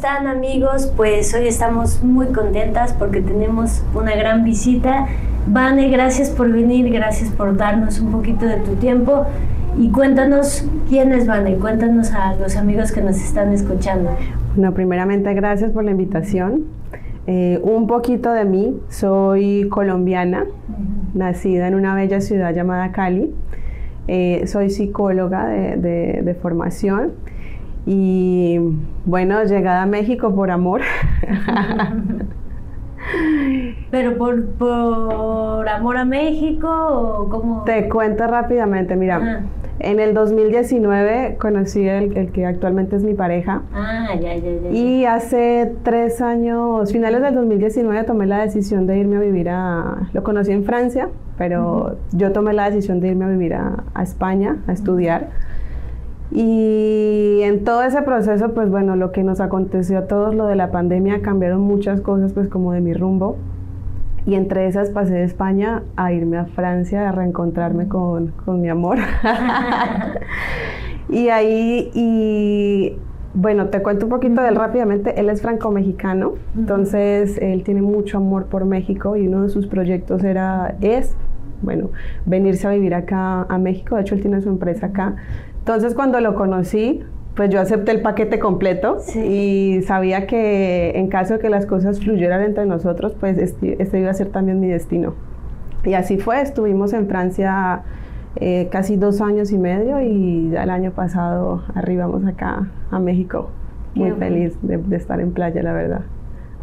están amigos? Pues hoy estamos muy contentas porque tenemos una gran visita. Vane, gracias por venir, gracias por darnos un poquito de tu tiempo. Y cuéntanos quién es Vane, cuéntanos a los amigos que nos están escuchando. Bueno, primeramente gracias por la invitación. Eh, un poquito de mí, soy colombiana, nacida en una bella ciudad llamada Cali. Eh, soy psicóloga de, de formación y bueno, llegada a México por amor. ¿Pero por, por amor a México o cómo? Te cuento rápidamente, mira. En el 2019 conocí el, el, que actualmente es mi pareja. Ah, ya, ya, ya. Y hace tres años, finales del 2019, tomé la decisión de irme a vivir a... Lo conocí en Francia, pero yo tomé la decisión de irme a vivir a, a España, a estudiar. Y en todo ese proceso, pues bueno, lo que nos aconteció a todos, lo de la pandemia, cambiaron muchas cosas, pues como de mi rumbo. Y entre esas pasé de España a irme a Francia a reencontrarme con, con mi amor. y ahí, y bueno, te cuento un poquito de él rápidamente. Él es franco-mexicano, entonces él tiene mucho amor por México y uno de sus proyectos era, es, bueno, venirse a vivir acá a México. De hecho, él tiene su empresa acá. Entonces cuando lo conocí, pues yo acepté el paquete completo y sabía que en caso de que las cosas fluyeran entre nosotros, pues este, este, iba a ser también mi destino. Y así fue, estuvimos en Francia eh, casi dos años y medio y ya el año pasado arribamos acá a México. Muy feliz de, de, estar en playa, la verdad.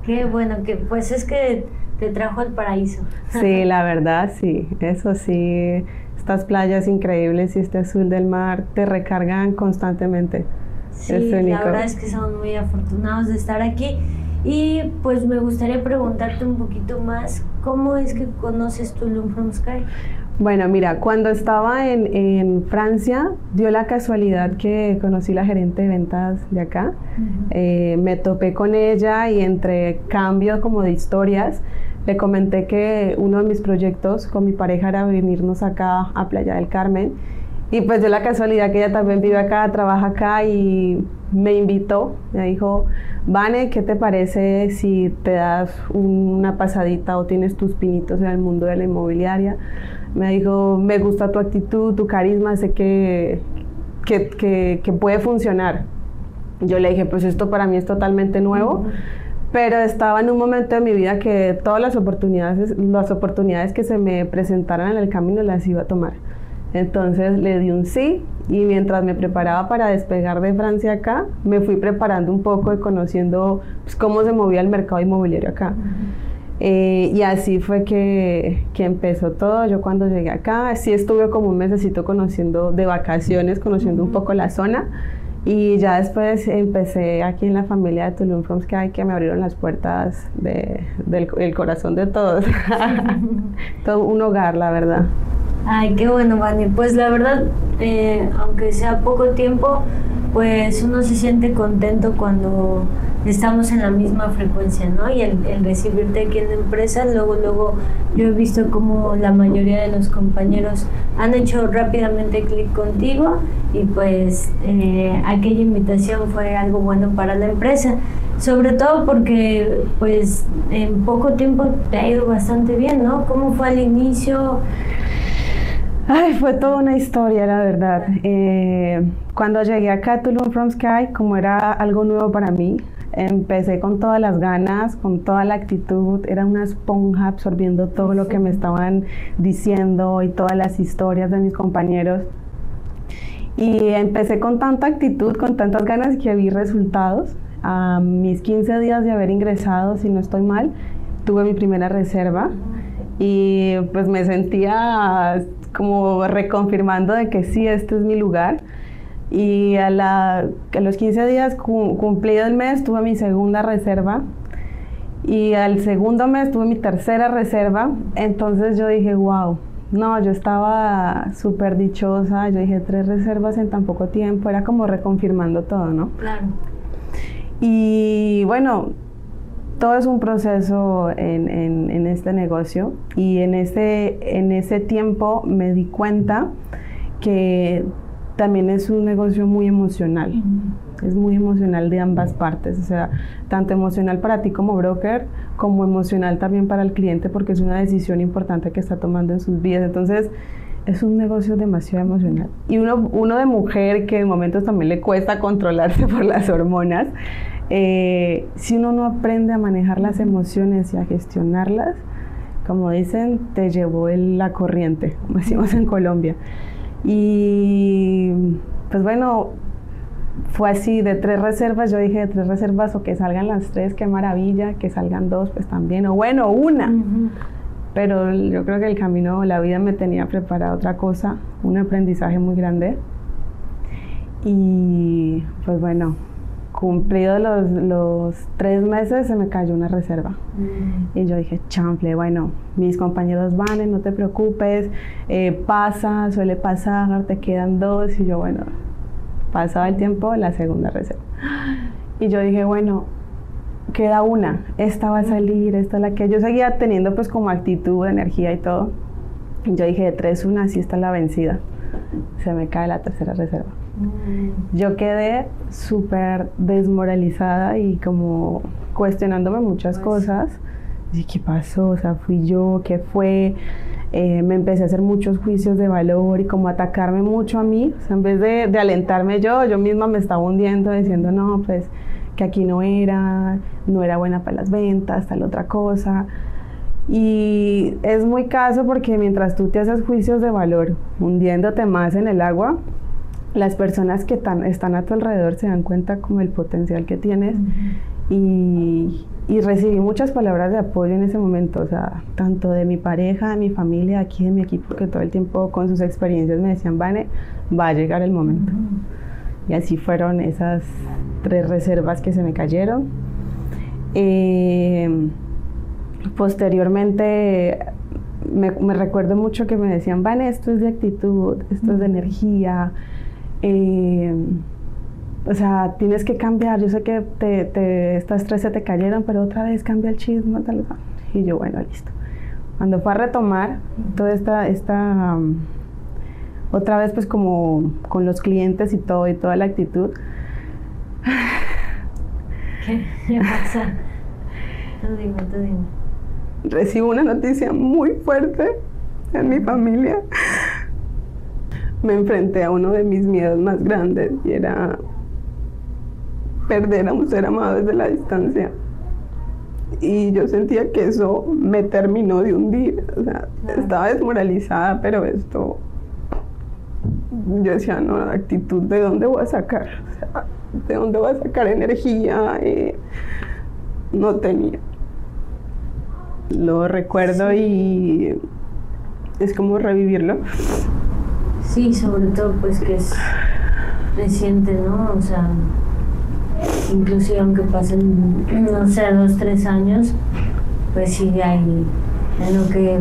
Qué bueno, que pues es que te trajo al paraíso. Sí, la verdad, sí, eso sí estas playas increíbles y este azul del mar te recargan constantemente. Sí, la verdad es que somos muy afortunados de estar aquí. Y pues me gustaría preguntarte un poquito más, ¿cómo es que conoces Tulum from Sky? Bueno, mira, cuando estaba en, en, Francia, dio la casualidad que conocí la gerente de ventas de acá. eh, me topé con ella y entre cambio como de historias, le comenté que uno de mis proyectos con mi pareja era venirnos acá a Playa del Carmen. Y pues de la casualidad que ella también vive acá, trabaja acá y me invitó, me dijo, Vane, ¿qué te parece si te das una pasadita o tienes tus pinitos en el mundo de la inmobiliaria? Me dijo, me gusta tu actitud, tu carisma, sé que, que, que, que puede funcionar. Yo le dije, pues esto para mí es totalmente nuevo. Uh -huh pero estaba en un momento de mi vida que todas las oportunidades, las oportunidades que se me presentaran en el camino las iba a tomar. Entonces le di un sí y mientras me preparaba para despegar de Francia acá, me fui preparando un poco y conociendo pues, cómo se movía el mercado inmobiliario acá. Uh -huh. Eh, y así fue que, que, empezó todo. Yo cuando llegué acá, sí estuve como un mesecito conociendo de vacaciones, conociendo uh -huh. un poco la zona y ya después empecé aquí en la familia de Tulum From Sky que me abrieron las puertas de, del el corazón de todos. Todo un hogar, la verdad. Ay, qué bueno, Vani. Pues la verdad, eh, aunque sea poco tiempo, pues uno se siente contento cuando estamos en la misma frecuencia, ¿no? Y el, el, recibirte aquí en la empresa, luego, luego yo he visto como la mayoría de los compañeros han hecho rápidamente clic contigo y pues eh, aquella invitación fue algo bueno para la empresa, sobre todo porque pues en poco tiempo te ha ido bastante bien, ¿no? ¿Cómo fue al inicio? Ay, fue toda una historia, la verdad. Eh, cuando llegué acá a Tulum From Sky, como era algo nuevo para mí, empecé con todas las ganas, con toda la actitud, era una esponja absorbiendo todo lo que me estaban diciendo y todas las historias de mis compañeros. Y empecé con tanta actitud, con tantas ganas que vi resultados. A mis 15 días de haber ingresado, si no estoy mal, tuve mi primera reserva y pues me sentía como reconfirmando de que sí, este es mi lugar. Y a, la, a los 15 días cumplido el mes tuve mi segunda reserva y al segundo mes tuve mi tercera reserva. Entonces yo dije, wow, no, yo estaba súper dichosa. Yo dije, tres reservas en tan poco tiempo. Era como reconfirmando todo, ¿no? Claro. Y bueno, todo es un proceso en, en, en, este negocio y en ese, en ese tiempo me di cuenta que también es un negocio muy emocional. es muy emocional de ambas partes, o sea, tanto emocional para ti como broker, como emocional también para el cliente, porque es una decisión importante que está tomando en sus vidas. Entonces, es un negocio demasiado emocional. Y uno, uno de mujer que en momentos también le cuesta controlarse por las hormonas, eh, si uno no aprende a manejar las emociones y a gestionarlas, como dicen, te llevó la corriente, como decimos en Colombia. Y pues bueno, fue así, de tres reservas, yo dije de tres reservas o que salgan las tres, qué maravilla, que salgan dos, pues también, o bueno, una. Pero yo creo que el camino, la vida me tenía preparada otra cosa, un aprendizaje muy grande. Y pues bueno, cumplido los, los, tres meses se me cayó una reserva. Mm. Y yo dije, chanfle, bueno, mis compañeros van, no te preocupes, eh, pasa, suele pasar, te quedan dos. Y yo, bueno, pasaba el tiempo, la segunda reserva. Y yo dije, bueno, queda una, esta va a salir, esta es la que yo seguía teniendo pues como actitud, energía y todo. Y yo dije, de tres, una, así está la vencida. Se me cae la tercera reserva. Yo quedé súper desmoralizada y como cuestionándome muchas pues cosas. Y ¿qué pasó? O sea, fui yo, ¿qué fue? Eh, me empecé a hacer muchos juicios de valor y como atacarme mucho a mí. O sea, en vez de, de alentarme yo, yo misma me estaba hundiendo diciendo, no, pues que aquí no era, no era buena para las ventas, tal otra cosa. Y es muy caso porque mientras tú te haces juicios de valor, hundiéndote más en el agua, las personas que están a tu alrededor se dan cuenta como el potencial que tienes y, y, recibí muchas palabras de apoyo en ese momento, o sea, tanto de mi pareja, de mi familia, aquí de mi equipo, que todo el tiempo con sus experiencias me decían, Vane, va a llegar el momento. Y así fueron esas tres reservas que se me cayeron. Eh, posteriormente me, me, recuerdo mucho que me decían, Vane, esto es de actitud, esto es de energía, eh, o sea, tienes que cambiar. Yo sé que te, estas tres se te cayeron, pero otra vez cambia el chisme, tal, Y yo, bueno, listo. Cuando fue a retomar toda esta, esta um, otra vez pues como con los clientes y todo y toda la actitud. ¿Qué, ¿Qué pasa? Tú dime, tú dime. Recibo una noticia muy fuerte en mi familia me enfrenté a uno de mis miedos más grandes y era perder a un ser amado desde la distancia. Y yo sentía que eso me terminó de hundir. O sea, estaba desmoralizada, pero esto. Yo decía, no, la actitud, ¿de dónde voy a sacar? O sea, ¿de dónde voy a sacar energía? Eh, no tenía. Lo recuerdo y es como revivirlo. Sí, sobre todo pues que es reciente, ¿no? O sea, inclusive aunque pasen, no sé, dos, tres años, pues sigue ahí en lo que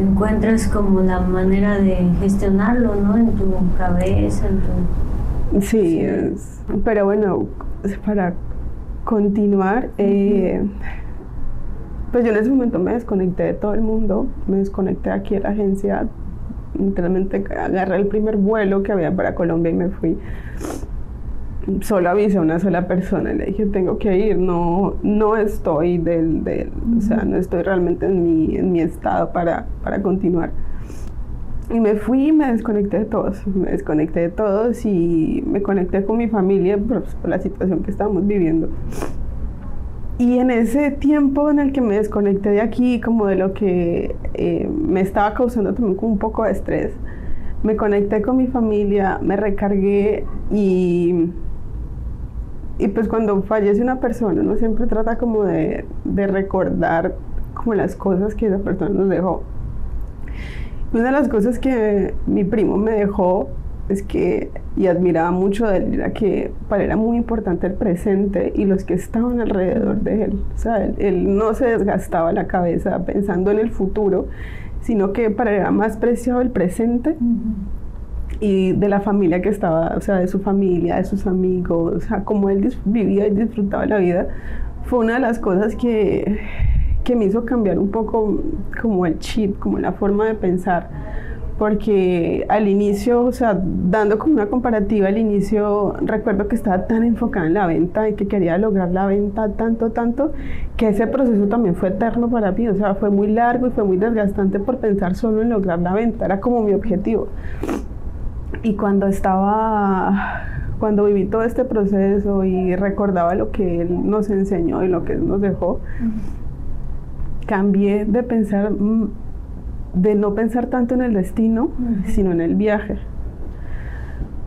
encuentras como la manera de gestionarlo, ¿no? En tu cabeza, en tu... Sí, pero bueno, para continuar, eh, pues yo en ese momento me desconecté de todo el mundo, me desconecté aquí en la agencia literalmente agarré el primer vuelo que había para Colombia y me fui. Solo avisé a una sola persona, le dije, tengo que ir, no, no estoy del, del o sea, no estoy realmente en mi, en mi estado para, para continuar. Y me fui y me desconecté de todos, me desconecté de todos y me conecté con mi familia por, por la situación que estábamos viviendo. Y en ese tiempo en el que me desconecté de aquí, como de lo que eh, me estaba causando también como un poco de estrés, me conecté con mi familia, me recargué y, y pues cuando fallece una persona, uno siempre trata como de, de recordar como las cosas que esa persona nos dejó. Una de las cosas que mi primo me dejó es que, y admiraba mucho de él, era que para él era muy importante el presente y los que estaban alrededor de él. O sea, él, no se desgastaba la cabeza pensando en el futuro, sino que para él era más preciado el presente. Y de la familia que estaba, o sea, de su familia, de sus amigos, o sea, como él vivía y disfrutaba la vida, fue una de las cosas que, que me hizo cambiar un poco como el chip, como la forma de pensar porque al inicio, o sea, dando como una comparativa, al inicio recuerdo que estaba tan enfocada en la venta y que quería lograr la venta tanto, tanto, que ese proceso también fue eterno para mí, o sea, fue muy largo y fue muy desgastante por pensar solo en lograr la venta, era como mi objetivo. Y cuando estaba, cuando viví todo este proceso y recordaba lo que él nos enseñó y lo que él nos dejó, cambié de pensar mm, de no pensar tanto en el destino, sino en el viaje.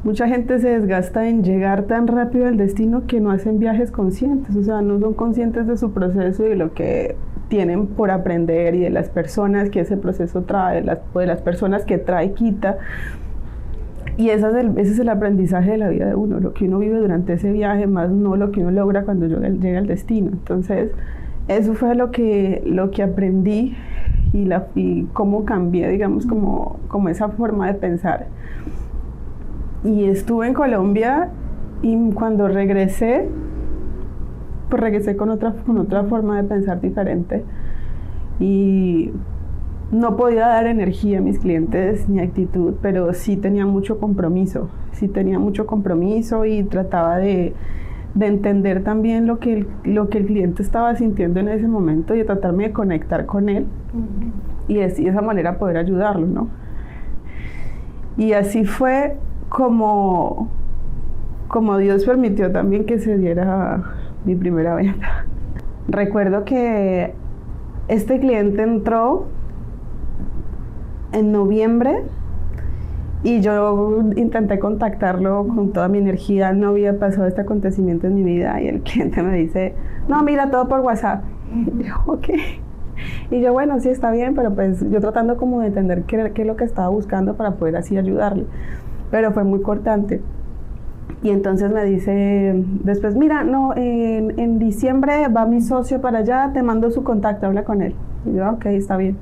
Mucha gente se desgasta en llegar tan rápido al destino que no hacen viajes conscientes, o sea, no son conscientes de su proceso y de lo que tienen por aprender y de las personas que ese proceso trae, de las personas que trae quita. Y ese es, el, ese es el aprendizaje de la vida de uno, lo que uno vive durante ese viaje, más no lo que uno logra cuando llega, llega al destino. Entonces, eso fue lo que, lo que aprendí y, la, y cómo cambié, digamos, como, como esa forma de pensar. Y estuve en Colombia y cuando regresé, pues regresé con otra, con otra forma de pensar diferente. Y no podía dar energía a mis clientes ni actitud, pero sí tenía mucho compromiso. Sí tenía mucho compromiso y trataba de, de entender también lo que, el, lo que el cliente estaba sintiendo en ese momento y de tratarme de conectar con él y, de, esa manera poder ayudarlo, ¿no? Y así fue como, como Dios permitió también que se diera mi primera venta. Recuerdo que este cliente entró en noviembre y yo intenté contactarlo con toda mi energía, no había pasado este acontecimiento en mi vida y el cliente me dice, no, mira, todo por WhatsApp. Y yo, ok. Y yo, bueno, sí está bien, pero pues yo tratando como de entender qué, es lo que estaba buscando para poder así ayudarle. Pero fue muy cortante. Y entonces me dice después, mira, no, en, en diciembre va mi socio para allá, te mando su contacto, habla con él. Y yo, ok, está bien.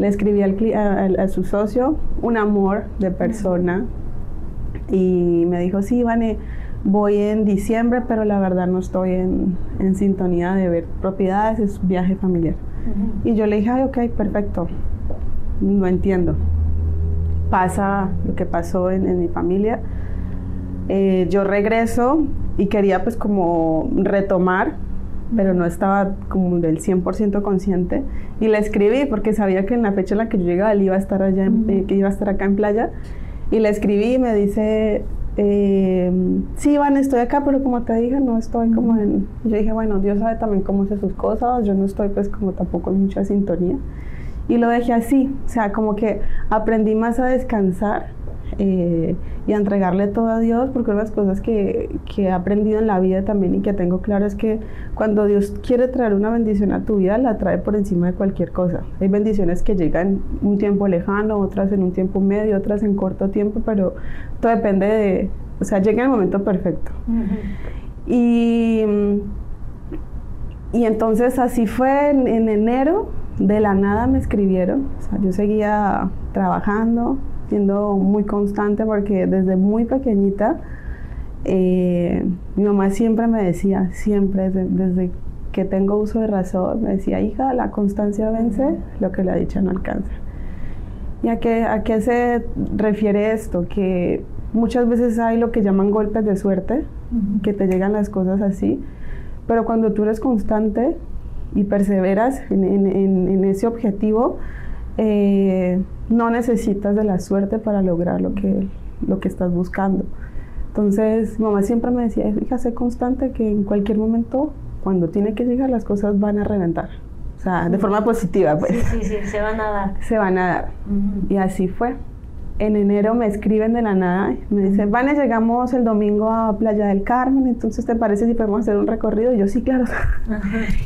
Le escribí al, a, su socio, un amor de persona, y me dijo, sí, Vane, voy en diciembre, pero la verdad no estoy en, en sintonía de ver propiedades, es viaje familiar. Y yo le dije, ay, ok, perfecto, lo entiendo. Pasa lo que pasó en, en mi familia. Eh, yo regreso y quería pues como retomar pero no estaba como del 100% consciente. Y le escribí porque sabía que en la fecha en la que yo llegaba él iba a estar allá, eh, que iba a estar acá en playa. Y le escribí y me dice, eh, sí, Iván, estoy acá, pero como te dije, no estoy como en... Yo dije, bueno, Dios sabe también cómo hace sus cosas, yo no estoy pues como tampoco en mucha sintonía. Y lo dejé así, o sea, como que aprendí más a descansar eh, y a entregarle todo a Dios, porque una de las cosas que, que, he aprendido en la vida también y que tengo claro es que cuando Dios quiere traer una bendición a tu vida, la trae por encima de cualquier cosa. Hay bendiciones que llegan un tiempo lejano, otras en un tiempo medio, otras en corto tiempo, pero todo depende de, o sea, llega el momento perfecto. Y, y entonces así fue en, en enero, de la nada me escribieron, o sea, yo seguía trabajando, siendo muy constante porque desde muy pequeñita eh, mi mamá siempre me decía, siempre desde, que tengo uso de razón, me decía, hija, la constancia vence, lo que la dicha no alcanza. ¿Y a qué, a qué se refiere esto? Que muchas veces hay lo que llaman golpes de suerte, que te llegan las cosas así, pero cuando tú eres constante y perseveras en, en ese objetivo, eh, no necesitas de la suerte para lograr lo que, lo que estás buscando. Entonces, mi mamá siempre me decía, hija, sé constante que en cualquier momento, cuando tiene que llegar, las cosas van a reventar. O sea, de forma positiva, pues. Sí, sí, sí, se van a dar. Se van a dar. Y así fue. En enero me escriben de la nada, me dicen, Vane, llegamos el domingo a Playa del Carmen, entonces ¿te parece si podemos hacer un recorrido? Y yo, sí, claro.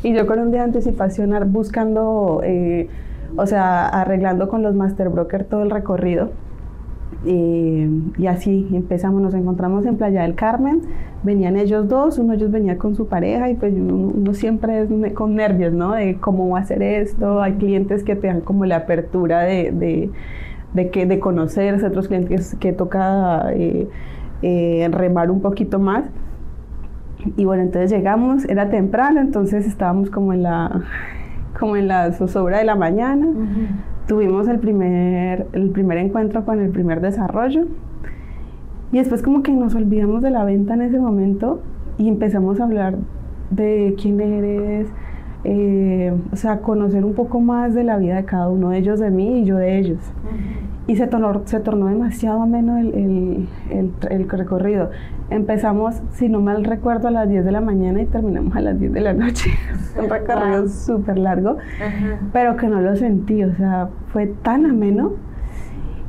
y yo con un día de anticipación buscando... Eh, o sea, arreglando con los master broker todo el recorrido. y así empezamos, nos encontramos en Playa del Carmen, venían ellos dos, uno de ellos venía con su pareja y pues uno, siempre es con nervios, ¿no? De cómo va a ser esto, hay clientes que te dan como la apertura de, de, que, de conocerse, otros clientes que toca eh, eh, remar un poquito más. Y bueno, entonces llegamos, era temprano, entonces estábamos como en la, como en la zozobra de la mañana. tuvimos el primer, el primer encuentro con el primer desarrollo y después como que nos olvidamos de la venta en ese momento y empezamos a hablar de quién eres, eh, o sea, conocer un poco más de la vida de cada uno de ellos, de mí y yo de ellos. Y se tornó, se tornó demasiado ameno el, el, el, recorrido. Empezamos, si no mal recuerdo, a las 10 de la mañana y terminamos a las 10 de la noche. un recorrido súper largo, pero que no lo sentí, o sea, fue tan ameno.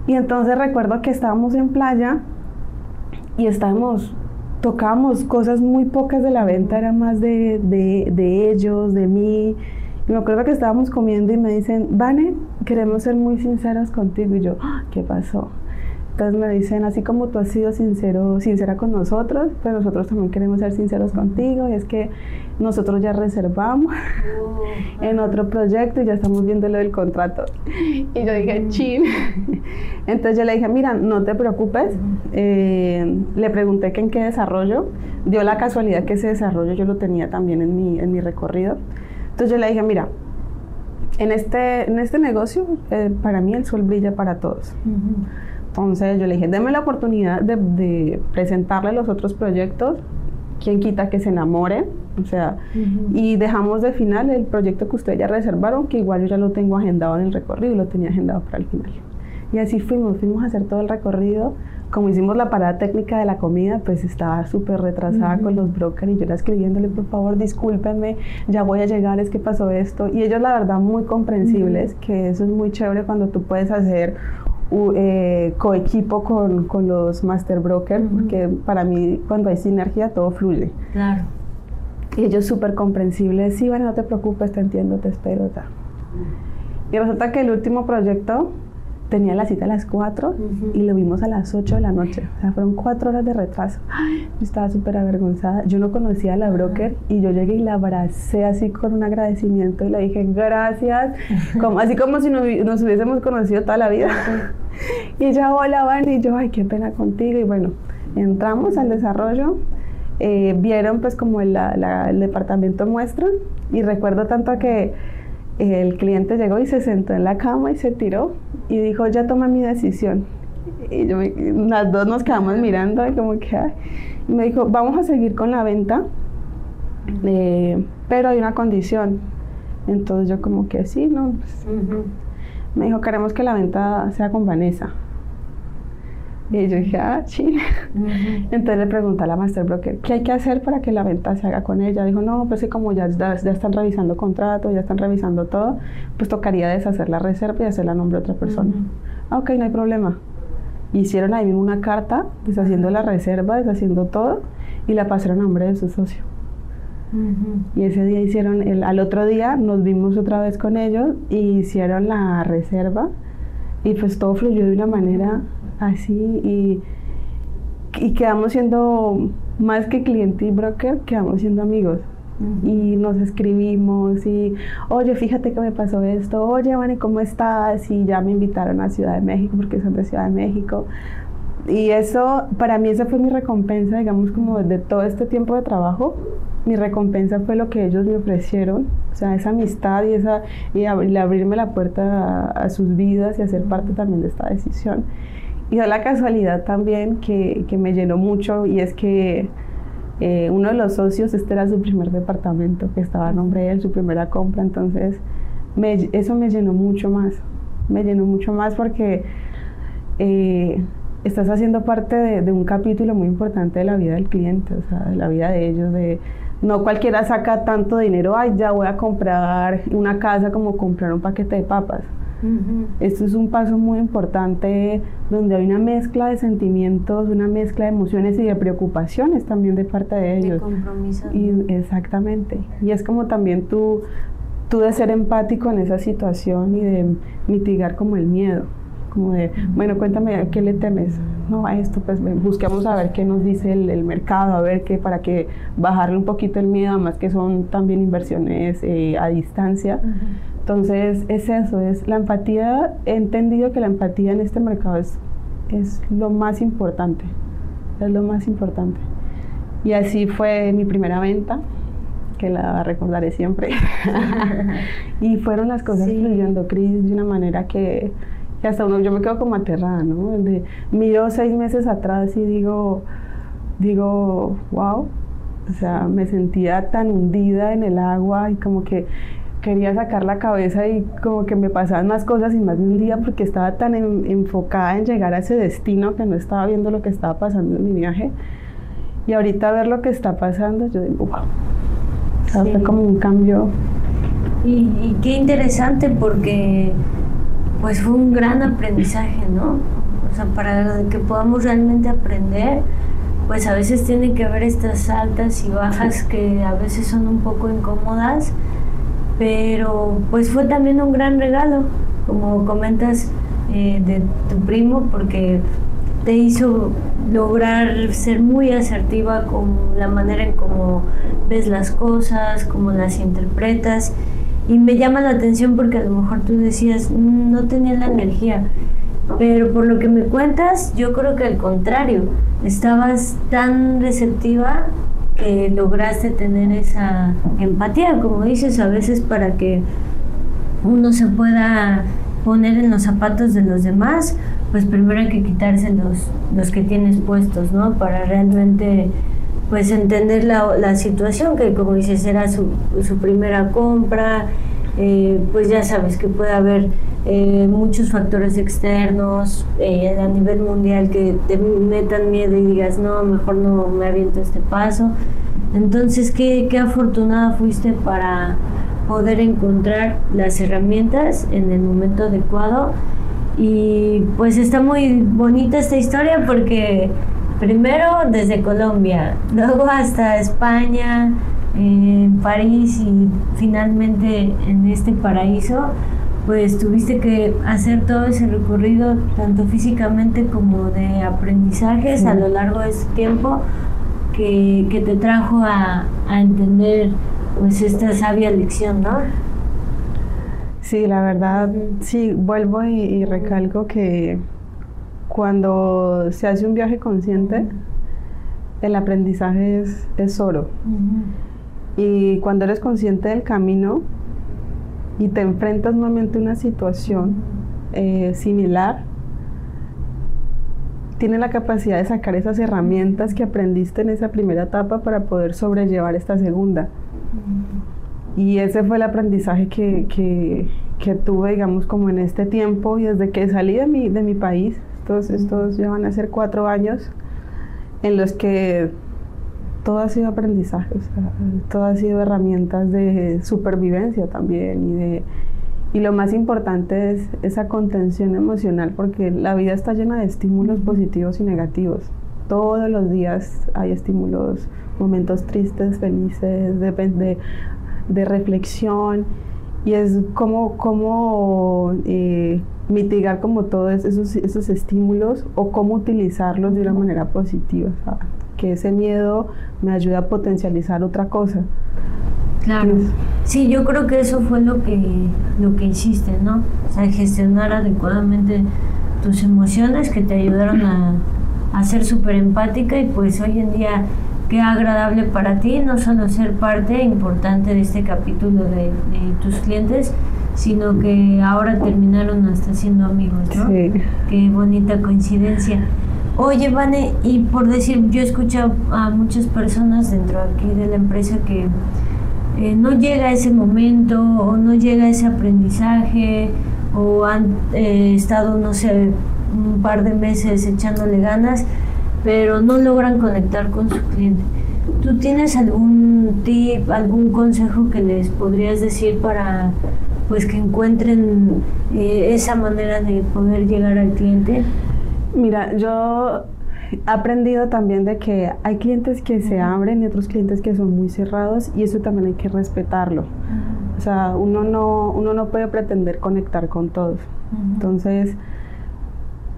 Y entonces recuerdo que estábamos en playa y estábamos tocábamos cosas muy pocas de la venta, era más de, de, de ellos, de mí. Y me acuerdo que estábamos comiendo y me dicen, Vane, queremos ser muy sinceros contigo. Y yo, ah, ¿qué pasó? Entonces me dicen, así como tú has sido sincero, sincera con nosotros, pues nosotros también queremos ser sinceros contigo. Y es que nosotros ya reservamos oh, en otro proyecto y ya estamos viendo lo del contrato. Y yo dije, chin. Entonces yo le dije, mira, no te preocupes. Eh, le pregunté que en qué desarrollo. Dio la casualidad que ese desarrollo yo lo tenía también en mi, en mi recorrido. Entonces yo le dije, mira, en este, en este negocio, eh, para mí el sol brilla para todos. Entonces yo le dije, déme la oportunidad de, presentarle los otros proyectos, quien quita que se enamore, o sea, y dejamos de final el proyecto que ustedes ya reservaron, que igual yo ya lo tengo agendado en el recorrido y lo tenía agendado para el final. Y así fuimos, fuimos a hacer todo el recorrido. Como hicimos la parada técnica de la comida, pues estaba súper retrasada con los brokers y yo era escribiéndole, por favor, discúlpenme, ya voy a llegar, es que pasó esto. Y ellos, la verdad, muy comprensibles, que eso es muy chévere cuando tú puedes hacer eh, coequipo con, con, los master brokers, porque para mí cuando hay sinergia todo fluye. Claro. Y ellos súper comprensibles, sí, bueno, no te preocupes, te entiendo, te espero. Y resulta que el último proyecto tenía la cita a las 4 y lo vimos a las 8 de la noche. O sea, fueron 4 horas de retraso. Yo estaba súper avergonzada. Yo no conocía a la broker y yo llegué y la abracé así con un agradecimiento y le dije gracias, como, así como si nos, nos, hubiésemos conocido toda la vida. y ella, hola, Van, y yo, ay, qué pena contigo. Y bueno, entramos al desarrollo. Eh, vieron pues como el, el departamento muestra y recuerdo tanto que el cliente llegó y se sentó en la cama y se tiró y dijo, ya toma mi decisión. Y yo las dos nos quedamos mirando y como que, me dijo, vamos a seguir con la venta, eh, pero hay una condición. Entonces yo como que sí, ¿no? Pues, me dijo, queremos que la venta sea con Vanessa. Y yo dije, ah, sí. Entonces le pregunté a la master broker, ¿qué hay que hacer para que la venta se haga con ella? Dijo, no, pues que como ya, ya, están revisando contratos, ya están revisando todo, pues tocaría deshacer la reserva y hacerla a nombre de otra persona. Ah, ok, no hay problema. Hicieron ahí mismo una carta, deshaciendo la reserva, deshaciendo todo, y la pasaron a nombre de su socio. Y ese día hicieron, el, al otro día nos vimos otra vez con ellos y hicieron la reserva y pues todo fluyó de una manera así y, y quedamos siendo más que cliente y broker, quedamos siendo amigos. Y nos escribimos y, oye, fíjate que me pasó esto, oye, Vane, ¿cómo estás? Y ya me invitaron a Ciudad de México porque son de Ciudad de México. Y eso, para mí esa fue mi recompensa, digamos, como de todo este tiempo de trabajo. Mi recompensa fue lo que ellos me ofrecieron, o sea, esa amistad y, esa, y abrirme la puerta a, a sus vidas y hacer parte también de esta decisión. Y da la casualidad también que, que, me llenó mucho y es que eh, uno de los socios, este era su primer departamento, que estaba a nombre de él, su primera compra, entonces me, eso me llenó mucho más, me llenó mucho más porque eh, estás haciendo parte de, de, un capítulo muy importante de la vida del cliente, o sea, de la vida de ellos, de no cualquiera saca tanto dinero, ay, ya voy a comprar una casa como comprar un paquete de papas. Esto es un paso muy importante donde hay una mezcla de sentimientos, una mezcla de emociones y de preocupaciones también de parte de ellos. De compromiso. Y, exactamente. Y es como también tú, tú de ser empático en esa situación y de mitigar como el miedo. Como de, bueno, cuéntame, ¿a qué le temes? No, a esto, pues busquemos a ver qué nos dice el, mercado, a ver qué, para que bajarle un poquito el miedo, además que son también inversiones eh, a distancia. Entonces es eso, es la empatía, he entendido que la empatía en este mercado es, es lo más importante, es lo más importante. Y así fue mi primera venta. que la recordaré siempre. y fueron las cosas fluyendo, Cris, de una manera que, hasta uno, yo me quedo como aterrada, ¿no? De, miro seis meses atrás y digo, digo, wow, o sea, me sentía tan hundida en el agua y como que quería sacar la cabeza y como que me pasaban más cosas y más de un día porque estaba tan enfocada en llegar a ese destino que no estaba viendo lo que estaba pasando en mi viaje. Y ahorita ver lo que está pasando, yo digo, wow. Fue como un cambio. Y, y, qué interesante porque pues fue un gran aprendizaje, ¿no? O sea, para que podamos realmente aprender, pues a veces tiene que haber estas altas y bajas que a veces son un poco incómodas, pero pues fue también un gran regalo, como comentas eh, de tu primo, porque te hizo lograr ser muy asertiva con la manera en cómo ves las cosas, cómo las interpretas. Y me llama la atención porque a lo mejor tú decías, mm, no tenía la energía. Pero por lo que me cuentas, yo creo que al contrario, estabas tan receptiva que lograste tener esa empatía, como dices, a veces para que uno se pueda poner en los zapatos de los demás, pues primero hay que quitarse los, los que tienes puestos, ¿no? Para realmente pues entender la, la situación, que como dices era su, su primera compra, eh, pues ya sabes que puede haber eh, muchos factores externos eh, a nivel mundial que te metan miedo y digas, no, mejor no me aviento este paso. Entonces, qué, qué afortunada fuiste para poder encontrar las herramientas en el momento adecuado. Y pues está muy bonita esta historia porque primero desde Colombia, luego hasta España, en París y finalmente en este paraíso, pues tuviste que hacer todo ese recorrido, tanto físicamente como de aprendizajes a lo largo de ese tiempo, que, que te trajo a, a, entender pues esta sabia lección, ¿no? Sí, la verdad, sí, vuelvo y, recalco que cuando se hace un viaje consciente, el aprendizaje es, es oro. Y cuando eres consciente del camino y te enfrentas nuevamente a una situación eh, similar, tienes la capacidad de sacar esas herramientas que aprendiste en esa primera etapa para poder sobrellevar esta segunda. Y ese fue el aprendizaje que, que, que, tuve, digamos, como en este tiempo y desde que salí de mi, de mi país, estos, estos ya van a ser cuatro años en los que todo ha sido aprendizaje, todo ha sido herramientas de supervivencia también y de y lo más importante es esa contención emocional porque la vida está llena de estímulos positivos y negativos. Todos los días hay estímulos, momentos tristes, felices, de, de, reflexión y es como, como eh, mitigar como todos esos, esos estímulos o cómo utilizarlos de una manera positiva que ese miedo me ayuda a potencializar otra cosa. Claro. Sí, yo creo que eso fue lo que, lo que hiciste, ¿no? O sea, gestionar adecuadamente tus emociones que te ayudaron a, a ser súper empática y pues hoy en día qué agradable para ti no solo ser parte importante de este capítulo de, de tus clientes, sino que ahora terminaron hasta siendo amigos, ¿no? Sí. Qué bonita coincidencia. Oye, Vane, y por decir, yo he escuchado a muchas personas dentro aquí de la empresa que eh, no llega ese momento o no llega ese aprendizaje o han eh, estado, no sé, un par de meses echándole ganas, pero no logran conectar con su cliente. ¿Tú tienes algún tip, algún consejo que les podrías decir para pues que encuentren eh, esa manera de poder llegar al cliente? Mira, yo he aprendido también de que hay clientes que se abren y otros clientes que son muy cerrados y eso también hay que respetarlo. O sea, uno no, uno no puede pretender conectar con todos. Entonces,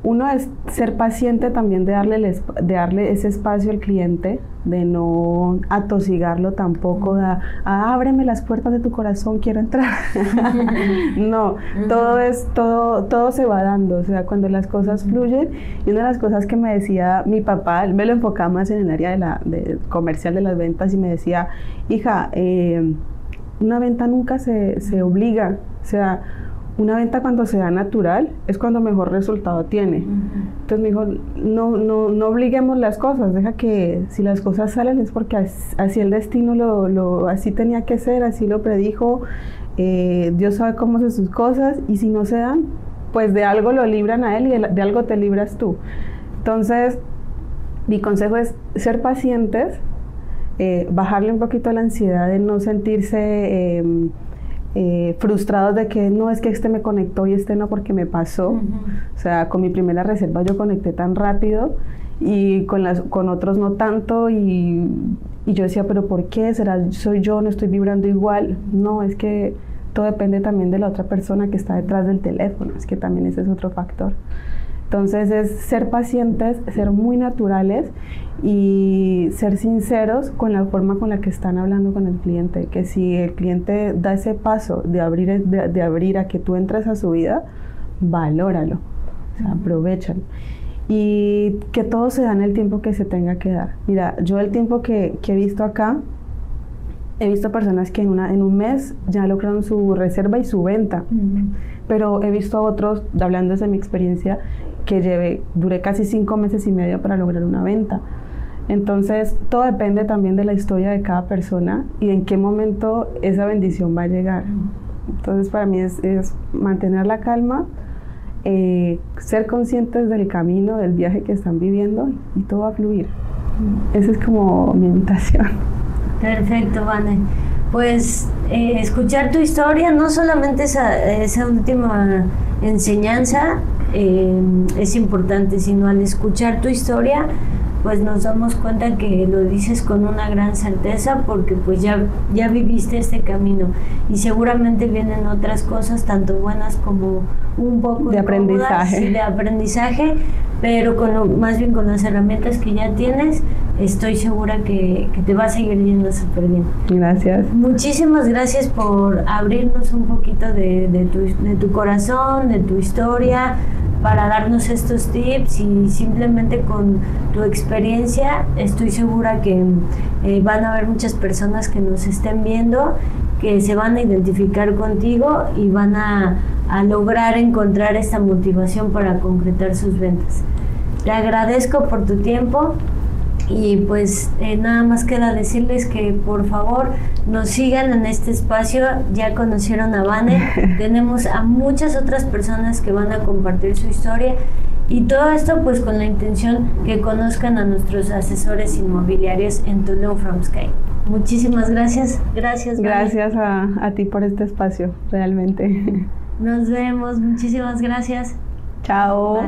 uno es ser paciente también de darle, de darle ese espacio al cliente, de no atosigarlo tampoco, de, ah, ábreme las puertas de tu corazón, quiero entrar. no, todo es, todo, todo se va dando, o sea, cuando las cosas fluyen, y una de las cosas que me decía mi papá, él me lo enfocaba más en el área de la comercial de las ventas y me decía, hija, eh, una venta nunca se, se obliga, o sea, una venta cuando se da natural es cuando mejor resultado tiene. Entonces me dijo, no, no, no obliguemos las cosas, deja que si las cosas salen es porque así el destino lo, lo así tenía que ser, así lo predijo, eh, Dios sabe cómo hace sus cosas y si no se dan, pues de algo lo libran a él y de, algo te libras tú. Entonces, mi consejo es ser pacientes, eh, bajarle un poquito la ansiedad de no sentirse... Em, eh, frustrados de que no es que este me conectó y este no porque me pasó. O sea, con mi primera reserva yo conecté tan rápido y con, las, con otros no tanto y, y yo decía, pero ¿por qué? ¿Será soy yo? ¿No estoy vibrando igual? No, es que todo depende también de la otra persona que está detrás del teléfono, es que también ese es otro factor. Entonces es ser pacientes, ser muy naturales y ser sinceros con la forma con la que están hablando con el cliente. Que si el cliente da ese paso de abrir, de, abrir a que tú entres a su vida, valóralo, o sea, aprovechalo. Y que todo se da en el tiempo que se tenga que dar. Mira, yo el tiempo que, que he visto acá, he visto personas que en, una, en un mes ya lograron su reserva y su venta, pero he visto a otros, hablando desde mi experiencia, que llevé, duré casi cinco meses y medio para lograr una venta. Entonces, todo depende también de la historia de cada persona y en qué momento esa bendición va a llegar. Entonces, para mí es, mantener la calma, eh, ser conscientes del camino, del viaje que están viviendo y todo va a fluir. Esa es como mi invitación. Perfecto, Vane. Pues eh, escuchar tu historia, no solamente esa, esa última enseñanza, eh, es importante, sino al escuchar tu historia, pues nos damos cuenta que lo dices con una gran certeza porque pues ya, ya viviste este camino y seguramente vienen otras cosas, tanto buenas como un poco de aprendizaje. de aprendizaje, pero con más bien con las herramientas que ya tienes, estoy segura que, te va a seguir yendo súper bien. Gracias. Muchísimas gracias por abrirnos un poquito de, de, tu, de tu corazón, de tu historia, para darnos estos tips y simplemente con tu experiencia estoy segura que eh, van a haber muchas personas que nos estén viendo que se van a identificar contigo y van a, a lograr encontrar esta motivación para concretar sus ventas. Te agradezco por tu tiempo, y pues eh, nada más queda decirles que por favor nos sigan en este espacio. Ya conocieron a Vane, tenemos a muchas otras personas que van a compartir su historia. Y todo esto pues con la intención que conozcan a nuestros asesores inmobiliarios en Tulum From Sky. Muchísimas gracias. Gracias. Gracias a, a ti por este espacio, realmente. Nos vemos. Muchísimas gracias. Chao.